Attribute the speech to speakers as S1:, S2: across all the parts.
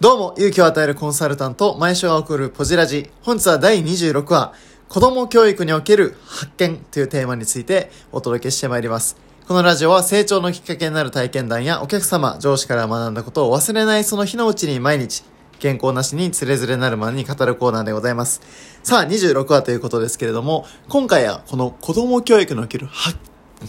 S1: どうも、勇気を与えるコンサルタント、毎週が送るポジラジ。本日は第26話、子供教育における発見というテーマについてお届けしてまいります。このラジオは成長のきっかけになる体験談やお客様、上司から学んだことを忘れないその日のうちに毎日、健康なしにつれづれなるまでに語るコーナーでございます。さあ、26話ということですけれども、今回はこの子供教育における発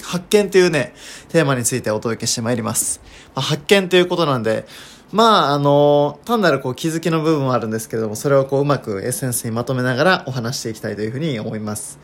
S1: 発見というね、テーマについてお届けしてまいります。まあ、発見ということなんで、まあ、あの、単なるこう気づきの部分はあるんですけれども、それをこううまくエッセンスにまとめながらお話していきたいというふうに思います。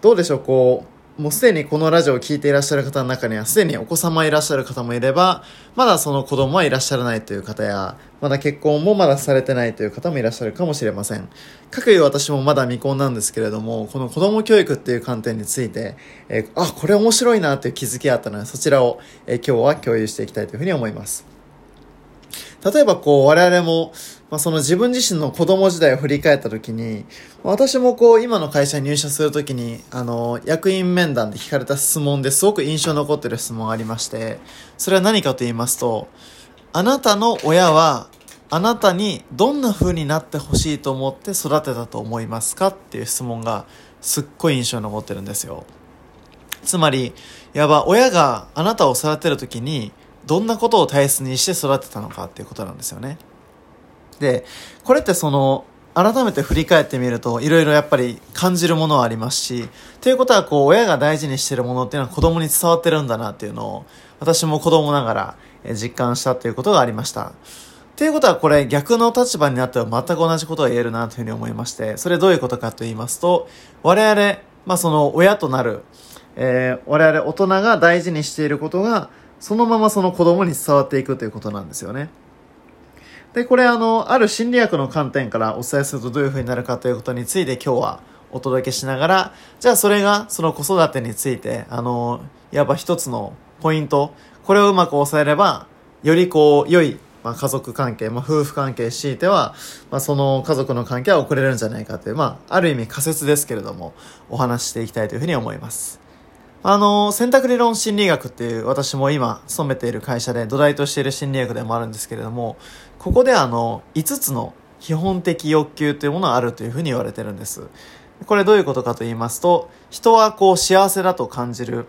S1: どうでしょう、こう、もうすでにこのラジオを聞いていらっしゃる方の中には、すでにお子様いらっしゃる方もいれば、まだその子供はいらっしゃらないという方や、まだ結婚もまだされてないという方もいらっしゃるかもしれません。かくいう私もまだ未婚なんですけれども、この子供教育っていう観点について、えーあ、これ面白いなという気づきがあったので、そちらを、えー今日は共有していきたいというふうに思います。例えばこう我々も、まあ、その自分自身の子供時代を振り返った時に、私もこう今の会社に入社する時に、あの、役員面談で聞かれた質問ですごく印象に残ってる質問がありまして、それは何かと言いますと、あなたの親はあなたにどんな風になってほしいと思って育てたと思いますか？っていう質問がすっごい印象に残ってるんですよ。つまり、いわば親があなたを育てるときにどんなことを大切にして育てたのかっていうことなんですよね。で、これってその、改めて振り返ってみると、いろいろやっぱり感じるものはありますし、ということはこう、親が大事にしてるものっていうのは子供に伝わってるんだなっていうのを、私も子供ながら実感したっていうことがありました。ということはこれ逆の立場になっては全く同じことが言えるなというふうに思いまして、それどういうことかと言いますと、我々、まあその親となる、えー我々大人が大事にしていることが、そのままその子供に伝わっていくということなんですよね。で、これあの、ある心理学の観点からお伝えするとどういうふうになるかということについて今日はお届けしながら、じゃあそれがその子育てについて、あの、いわば一つのポイント、これをうまく抑えれば、よりこう、良い、まあ、家族関係、まあ、夫婦関係強いては、まあ、その家族の関係は送れるんじゃないかという、まあ、ある意味仮説ですけれども、お話ししていきたいというふうに思います。あの、選択理論心理学っていう私も今勤めている会社で土台としている心理学でもあるんですけれども、ここであの、5つの基本的欲求というものがあるというふうに言われてるんです。これどういうことかと言いますと、人はこう幸せだと感じる、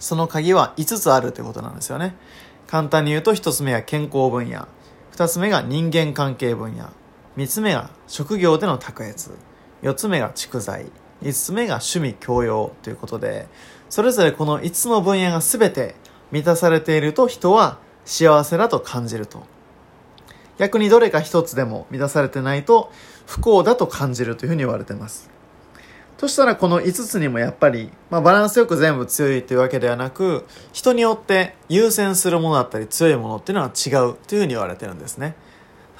S1: その鍵は5つあるということなんですよね。簡単に言うと1つ目は健康分野、2つ目が人間関係分野、3つ目が職業での卓越、4つ目が蓄財、5つ目が趣味教養ということで、それぞれこの5つの分野が全て満たされていると人は幸せだと感じると。逆にどれか一つでも満たされてないと不幸だと感じるというふうに言われてます。としたらこの5つにもやっぱり、まあ、バランスよく全部強いというわけではなく人によって優先するものだったり強いものっていうのは違うというふうに言われてるんですね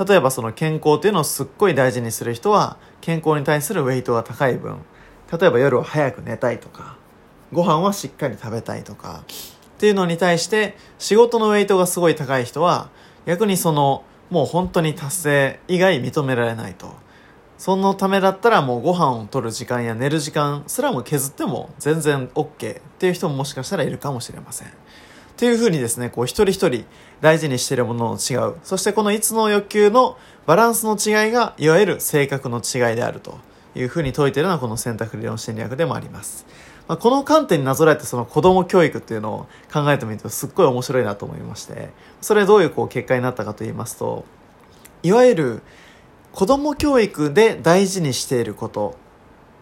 S1: 例えばその健康っていうのをすっごい大事にする人は健康に対するウェイトが高い分例えば夜は早く寝たいとかご飯はしっかり食べたいとかっていうのに対して仕事のウェイトがすごい高い人は逆にそのもう本当に達成以外認められないとそのためだったらもうご飯を取る時間や寝る時間すらも削っても全然 OK っていう人ももしかしたらいるかもしれません。っていうふうにですね、こう一人一人大事にしているものの違う。そしてこの5つの欲求のバランスの違いがいわゆる性格の違いであるというふうに説いているのはこの選択理論心理学でもあります。まあ、この観点になぞらえてその子供教育っていうのを考えてみるとすっごい面白いなと思いまして、それどういうこう結果になったかと言いますと、いわゆる子供教育で大事にしていること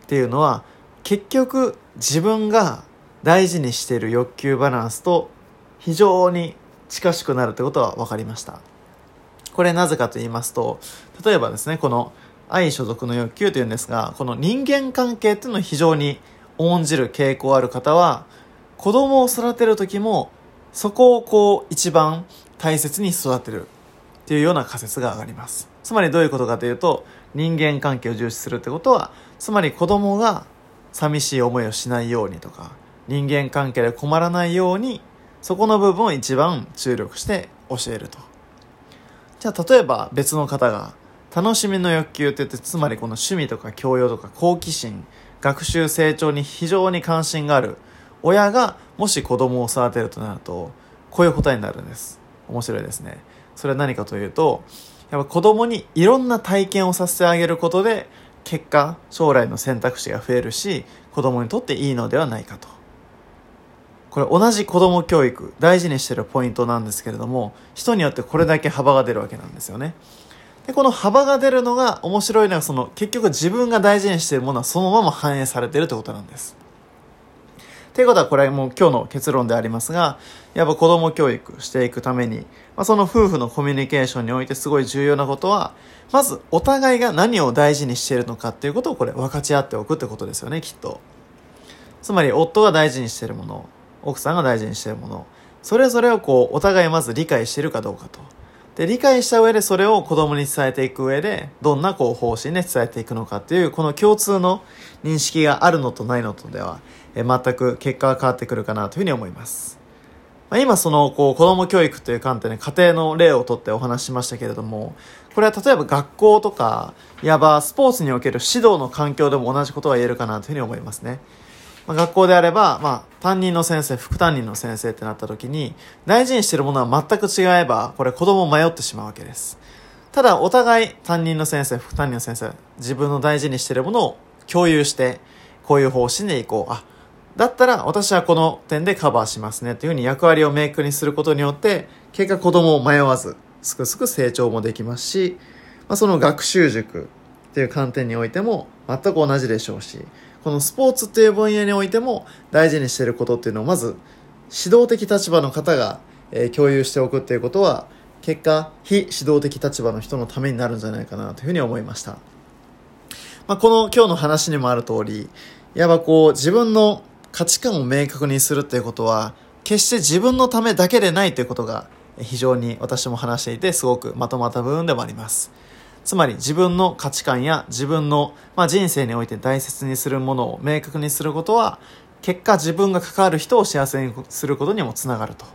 S1: っていうのは結局自分が大事にしている欲求バランスと非常に近しくなるってことは分かりましたこれなぜかと言いますと例えばですねこの愛所属の欲求というんですがこの人間関係っていうのを非常に重んじる傾向ある方は子供を育てる時もそこをこう一番大切に育てるっていうような仮説が上がります。つまりどういうことかというと人間関係を重視するってことはつまり子供が寂しい思いをしないようにとか人間関係で困らないようにそこの部分を一番注力して教えると。じゃあ例えば別の方が楽しみの欲求って言ってつまりこの趣味とか教養とか好奇心学習成長に非常に関心がある親がもし子供を育てるとなるとこういう答えになるんです。面白いですね。それは何かというとやっぱ子供にいろんな体験をさせてあげることで結果将来の選択肢が増えるし子供にとっていいのではないかと。これ同じ子供教育大事にしてるポイントなんですけれども人によってこれだけ幅が出るわけなんですよね。でこの幅が出るのが面白いのはその結局自分が大事にしているものはそのまま反映されているということなんです。ということはこれはもう今日の結論でありますがやっぱ子供教育していくために、まあ、その夫婦のコミュニケーションにおいてすごい重要なことはまずお互いが何を大事にしているのかっていうことをこれ分かち合っておくってことですよねきっと。つまり夫が大事にしているもの奥さんが大事にしているものそれぞれをこうお互いまず理解しているかどうかと。で理解した上でそれを子供に伝えていく上でどんなこう方針で伝えていくのかっていうこの共通の認識があるのとないのとではえ全く結果が変わってくるかなというふうに思います、まあ、今そのこう子供教育という観点で家庭の例をとってお話ししましたけれどもこれは例えば学校とかいわばスポーツにおける指導の環境でも同じことが言えるかなというふうに思いますね。まあ、学校であれば、まあ、担任の先生、副担任の先生ってなった時に、大事にしてるものは全く違えば、これ子供迷ってしまうわけです。ただ、お互い担任の先生、副担任の先生、自分の大事にしてるものを共有して、こういう方針でいこう。あ、だったら私はこの点でカバーしますねというふうに役割を明確にすることによって、結果子供を迷わず、すくすく成長もできますし、まあ、その学習塾っていう観点においても全く同じでしょうし、このスポーツっていう分野においても大事にしていることっていうのをまず指導的立場の方が、え、共有しておくっていうことは結果非指導的立場の人のためになるんじゃないかなというふうに思いました、まあ、この今日の話にもある通りいわばこう自分の価値観を明確にするっていうことは決して自分のためだけでないということが非常に私も話していてすごくまとまった部分でもあります。つまり自分の価値観や自分の、まあ、人生において大切にするものを明確にすることは結果自分が関わる人を幸せにすることにもつながると。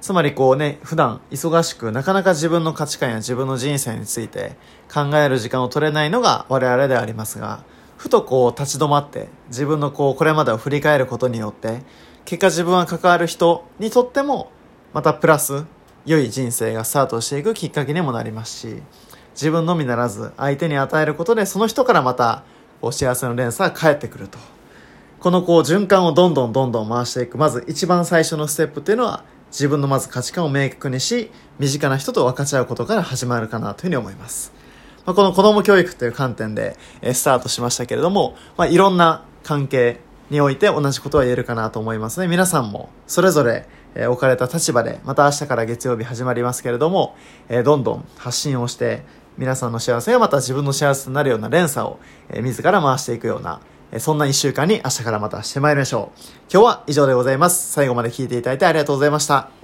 S1: つまりこうね普段忙しくなかなか自分の価値観や自分の人生について考える時間を取れないのが我々でありますがふとこう立ち止まって自分のこうこれまでを振り返ることによって結果自分が関わる人にとってもまたプラス良い人生がスタートしていくきっかけにもなりますし自分のみならず相手に与えることでその人からまたお幸せの連鎖が返ってくると。このこう循環をどんどんどんどん回していく。まず一番最初のステップっていうのは自分のまず価値観を明確にし身近な人と分かち合うことから始まるかなというふうに思います、まあ、この子供教育という観点でスタートしましたけれども、まあ、いろんな関係において同じことは言えるかなと思いますね。皆さんもそれぞれえ置かれた立場でまた明日から月曜日始まりますけれども、えどんどん発信をして皆さんの幸せがまた自分の幸せになるような連鎖を、え自ら回していくような、えそんな一週間に明日からまたしてまいりましょう。今日は以上でございます。最後まで聞いていただいてありがとうございました。